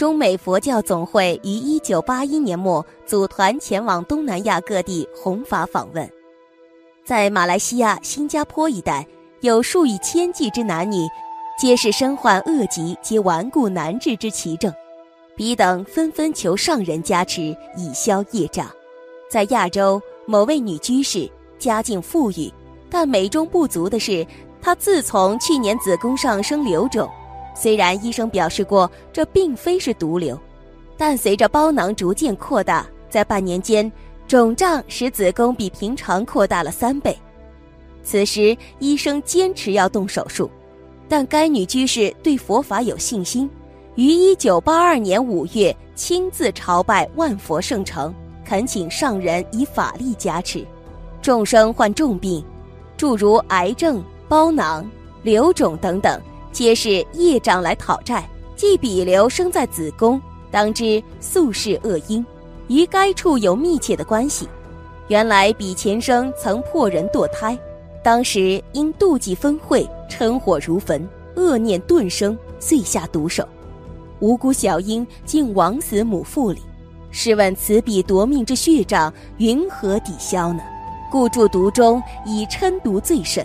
中美佛教总会于一九八一年末组团前往东南亚各地弘法访问，在马来西亚、新加坡一带，有数以千计之男女，皆是身患恶疾及顽固难治之奇症，彼等纷纷求上人加持以消业障。在亚洲，某位女居士家境富裕，但美中不足的是，她自从去年子宫上生瘤肿。虽然医生表示过这并非是毒瘤，但随着包囊逐渐扩大，在半年间，肿胀使子宫比平常扩大了三倍。此时医生坚持要动手术，但该女居士对佛法有信心，于一九八二年五月亲自朝拜万佛圣城，恳请上人以法力加持。众生患重病，诸如癌症、包囊、瘤肿等等。皆是业障来讨债，即彼瘤生在子宫，当知宿世恶因，与该处有密切的关系。原来彼前生曾破人堕胎，当时因妒忌分秽，嗔火如焚，恶念顿生，遂下毒手，无辜小婴竟枉死母腹里。试问此彼夺命之血障，云何抵消呢？故住毒中，以嗔毒最甚。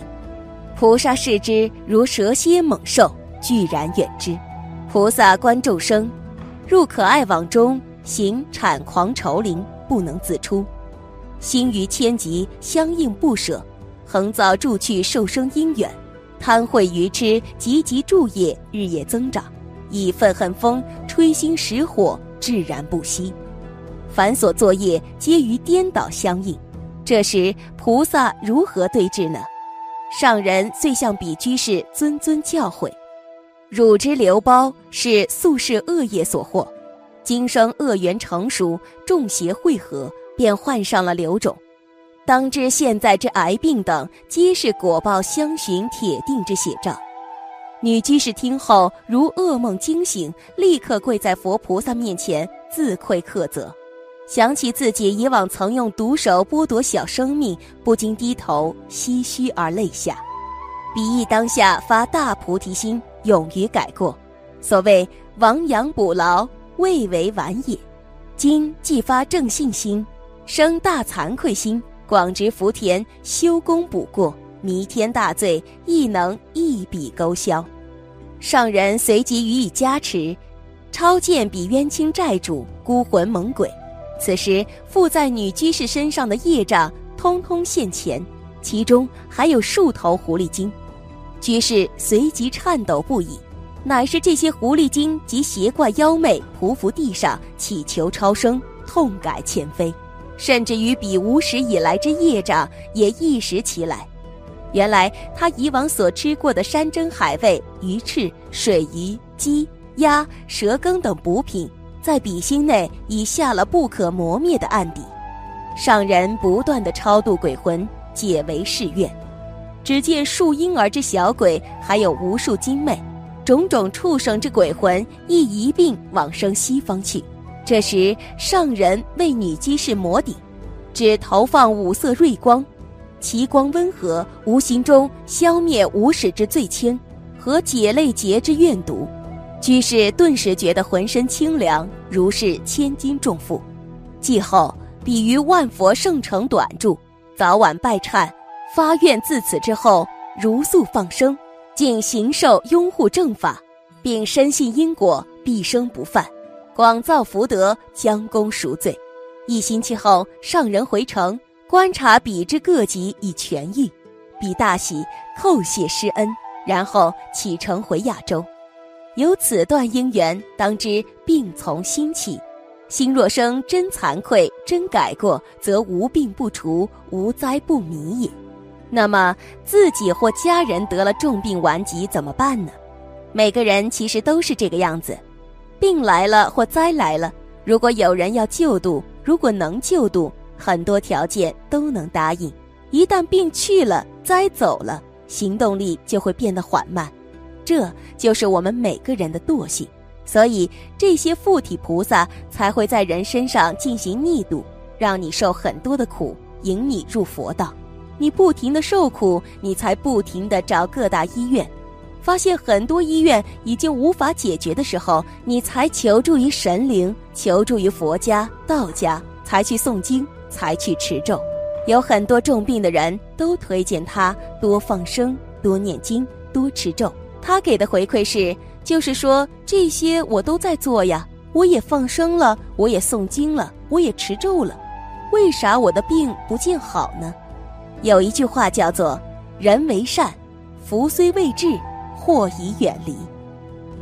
菩萨视之如蛇蝎猛兽，拒然远之。菩萨观众生，入可爱网中，行产狂愁灵，不能自出。心于千疾，相应不舍，横造助去受生因缘，贪恚愚痴，急急助业，日夜增长，以愤恨风吹心蚀火，炙然不息。凡所作业，皆于颠倒相应。这时菩萨如何对治呢？上人遂向彼居士谆谆教诲：汝之瘤包是宿世恶业所获，今生恶缘成熟，众邪汇合，便患上了瘤肿。当知现在之癌病等，皆是果报相寻铁定之写照。女居士听后如噩梦惊醒，立刻跪在佛菩萨面前自愧克责。想起自己以往曾用毒手剥夺小生命，不禁低头唏嘘而泪下。比翼当下发大菩提心，勇于改过。所谓亡羊补牢，未为晚也。今既发正信心，生大惭愧心，广植福田，修功补过，弥天大罪亦能一笔勾销。上人随即予以加持，超见彼冤亲债主、孤魂猛鬼。此时附在女居士身上的业障，通通现前，其中还有数头狐狸精。居士随即颤抖不已，乃是这些狐狸精及邪怪妖魅匍匐地上祈求超生，痛改前非，甚至于比无始以来之业障也一时起来。原来他以往所吃过的山珍海味、鱼翅、水鱼、鸡、鸭、蛇羹等补品。在笔心内已下了不可磨灭的案底，上人不断的超度鬼魂，解为誓愿。只见树婴儿之小鬼，还有无数精魅，种种畜生之鬼魂，亦一并往生西方去。这时，上人为女居士摩顶，只投放五色瑞光，其光温和，无形中消灭无始之罪愆和解类劫之怨毒。居士顿时觉得浑身清凉，如是千斤重负。继后，比于万佛圣城短住，早晚拜忏，发愿自此之后如素放生，尽行受拥护正法，并深信因果必生不犯，广造福德，将功赎罪。一星期后，上人回城观察彼之各级已痊愈，彼大喜，叩谢施恩，然后启程回亚洲。有此段因缘，当知病从心起。心若生真惭愧、真改过，则无病不除，无灾不弥也。那么自己或家人得了重病顽疾怎么办呢？每个人其实都是这个样子，病来了或灾来了，如果有人要救度，如果能救度，很多条件都能答应。一旦病去了，灾走了，行动力就会变得缓慢。这就是我们每个人的惰性，所以这些附体菩萨才会在人身上进行逆度，让你受很多的苦，引你入佛道。你不停的受苦，你才不停的找各大医院，发现很多医院已经无法解决的时候，你才求助于神灵，求助于佛家、道家，才去诵经，才去持咒。有很多重病的人都推荐他多放生、多念经、多持咒。他给的回馈是，就是说这些我都在做呀，我也放生了，我也诵经了，我也持咒了，为啥我的病不见好呢？有一句话叫做“人为善，福虽未至，祸已远离”，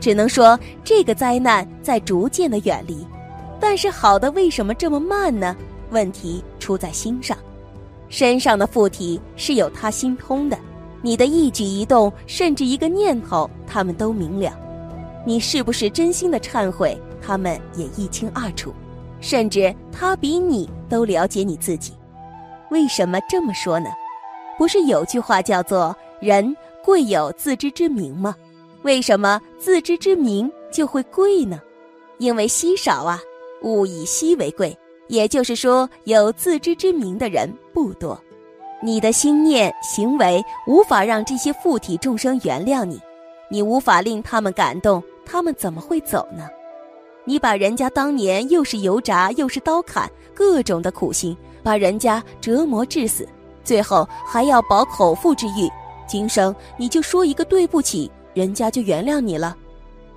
只能说这个灾难在逐渐的远离，但是好的为什么这么慢呢？问题出在心上。身上的附体是有他心通的，你的一举一动，甚至一个念头，他们都明了。你是不是真心的忏悔，他们也一清二楚，甚至他比你都了解你自己。为什么这么说呢？不是有句话叫做“人贵有自知之明”吗？为什么自知之明就会贵呢？因为稀少啊，物以稀为贵。也就是说，有自知之明的人不多。你的心念行为无法让这些附体众生原谅你，你无法令他们感动，他们怎么会走呢？你把人家当年又是油炸又是刀砍，各种的苦心，把人家折磨致死，最后还要饱口腹之欲，今生你就说一个对不起，人家就原谅你了？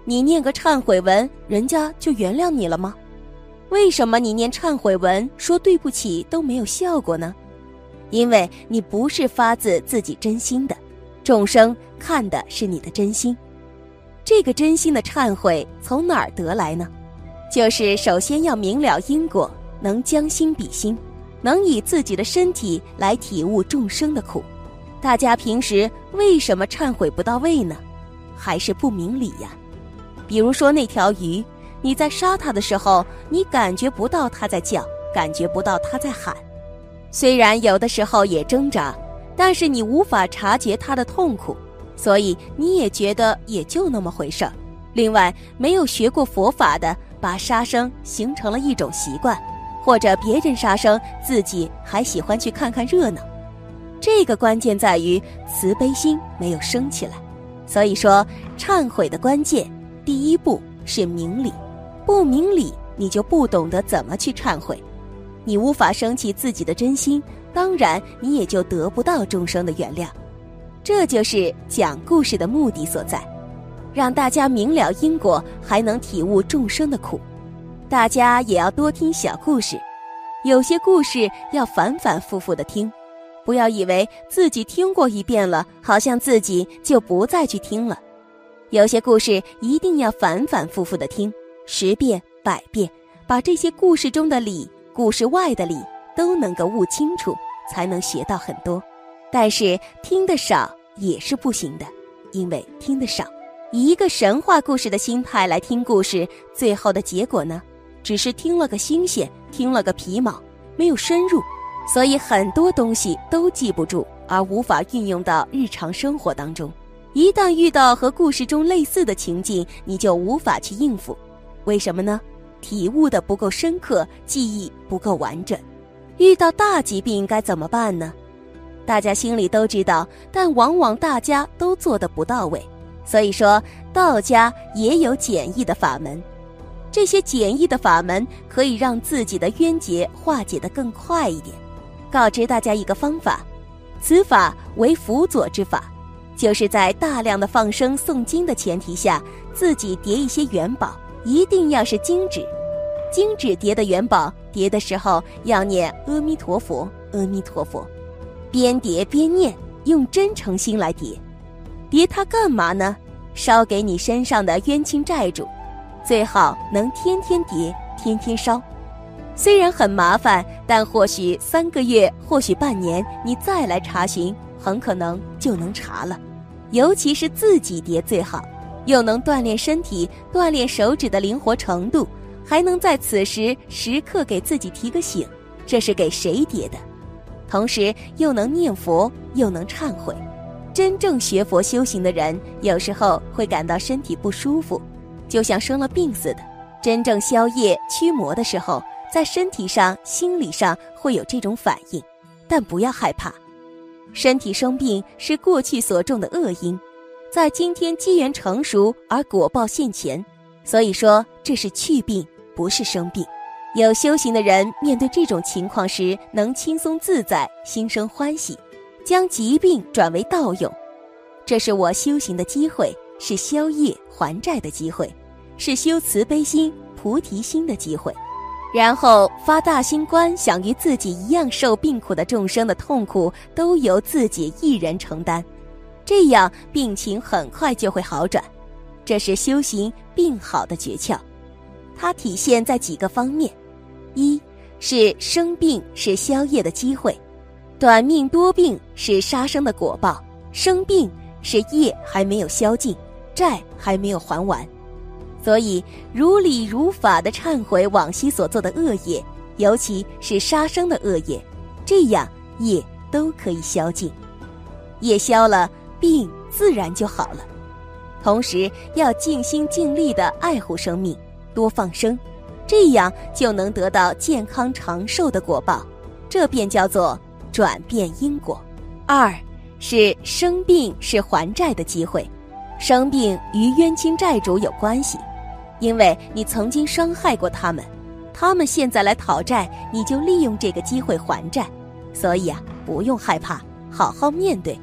你念个忏悔文，人家就原谅你了吗？为什么你念忏悔文说对不起都没有效果呢？因为你不是发自自己真心的，众生看的是你的真心。这个真心的忏悔从哪儿得来呢？就是首先要明了因果，能将心比心，能以自己的身体来体悟众生的苦。大家平时为什么忏悔不到位呢？还是不明理呀？比如说那条鱼。你在杀它的时候，你感觉不到它在叫，感觉不到它在喊。虽然有的时候也挣扎，但是你无法察觉它的痛苦，所以你也觉得也就那么回事儿。另外，没有学过佛法的，把杀生形成了一种习惯，或者别人杀生，自己还喜欢去看看热闹。这个关键在于慈悲心没有升起来。所以说，忏悔的关键第一步是明理。不明理，你就不懂得怎么去忏悔，你无法升起自己的真心，当然你也就得不到众生的原谅。这就是讲故事的目的所在，让大家明了因果，还能体悟众生的苦。大家也要多听小故事，有些故事要反反复复的听，不要以为自己听过一遍了，好像自己就不再去听了。有些故事一定要反反复复的听。十遍百遍，把这些故事中的理、故事外的理都能够悟清楚，才能学到很多。但是听得少也是不行的，因为听得少，以一个神话故事的心态来听故事，最后的结果呢，只是听了个新鲜，听了个皮毛，没有深入，所以很多东西都记不住，而无法运用到日常生活当中。一旦遇到和故事中类似的情境，你就无法去应付。为什么呢？体悟的不够深刻，记忆不够完整。遇到大疾病该怎么办呢？大家心里都知道，但往往大家都做的不到位。所以说，道家也有简易的法门。这些简易的法门可以让自己的冤结化解的更快一点。告知大家一个方法，此法为辅佐之法，就是在大量的放生诵经的前提下，自己叠一些元宝。一定要是金纸，金纸叠的元宝，叠的时候要念阿弥陀佛，阿弥陀佛，边叠边念，用真诚心来叠。叠它干嘛呢？烧给你身上的冤亲债主，最好能天天叠，天天烧。虽然很麻烦，但或许三个月，或许半年，你再来查询，很可能就能查了。尤其是自己叠最好。又能锻炼身体，锻炼手指的灵活程度，还能在此时时刻给自己提个醒，这是给谁叠的？同时又能念佛，又能忏悔。真正学佛修行的人，有时候会感到身体不舒服，就像生了病似的。真正消业驱魔的时候，在身体上、心理上会有这种反应，但不要害怕，身体生病是过去所种的恶因。在今天机缘成熟而果报现前，所以说这是去病，不是生病。有修行的人面对这种情况时，能轻松自在，心生欢喜，将疾病转为道用。这是我修行的机会，是消业还债的机会，是修慈悲心、菩提心的机会。然后发大心观，想与自己一样受病苦的众生的痛苦都由自己一人承担，这样病情很快就会好转。这是修行病好的诀窍，它体现在几个方面：一是生病是消业的机会，短命多病是杀生的果报，生病是业还没有消尽，债还没有还完。所以，如理如法的忏悔往昔所做的恶业，尤其是杀生的恶业，这样业都可以消尽。业消了，病自然就好了。同时，要尽心尽力的爱护生命，多放生，这样就能得到健康长寿的果报。这便叫做转变因果。二是生病是还债的机会，生病与冤亲债主有关系。因为你曾经伤害过他们，他们现在来讨债，你就利用这个机会还债，所以啊，不用害怕，好好面对，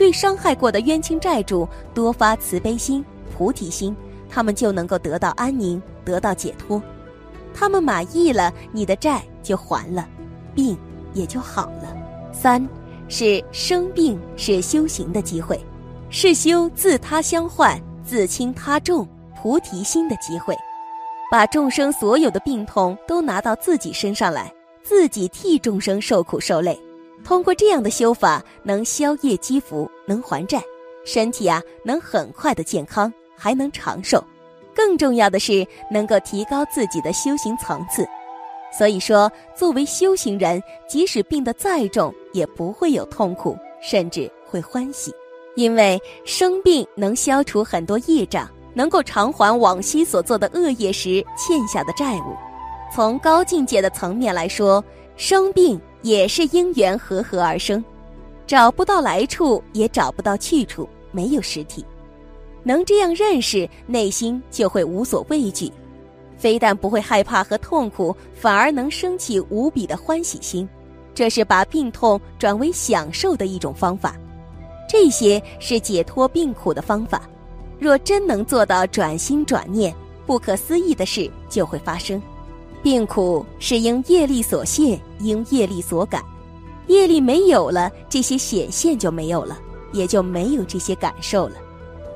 对伤害过的冤亲债主多发慈悲心、菩提心，他们就能够得到安宁，得到解脱，他们满意了，你的债就还了，病也就好了。三，是生病是修行的机会，是修自他相换，自轻他重。菩提心的机会，把众生所有的病痛都拿到自己身上来，自己替众生受苦受累。通过这样的修法，能消业积福，能还债，身体啊能很快的健康，还能长寿。更重要的是，能够提高自己的修行层次。所以说，作为修行人，即使病得再重，也不会有痛苦，甚至会欢喜，因为生病能消除很多业障。能够偿还往昔所做的恶业时欠下的债务，从高境界的层面来说，生病也是因缘和合而生，找不到来处，也找不到去处，没有实体。能这样认识，内心就会无所畏惧，非但不会害怕和痛苦，反而能升起无比的欢喜心。这是把病痛转为享受的一种方法，这些是解脱病苦的方法。若真能做到转心转念，不可思议的事就会发生。病苦是因业力所现，因业力所感。业力没有了，这些显现就没有了，也就没有这些感受了。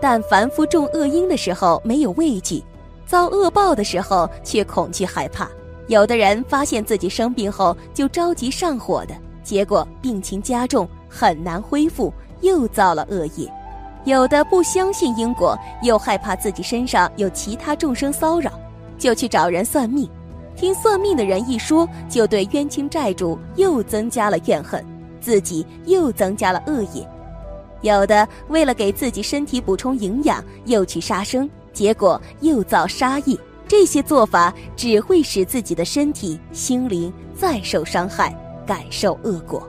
但凡夫种恶因的时候没有畏惧，遭恶报的时候却恐惧害怕。有的人发现自己生病后就着急上火的，结果病情加重，很难恢复，又造了恶业。有的不相信因果，又害怕自己身上有其他众生骚扰，就去找人算命。听算命的人一说，就对冤亲债主又增加了怨恨，自己又增加了恶业。有的为了给自己身体补充营养，又去杀生，结果又造杀业。这些做法只会使自己的身体、心灵再受伤害，感受恶果。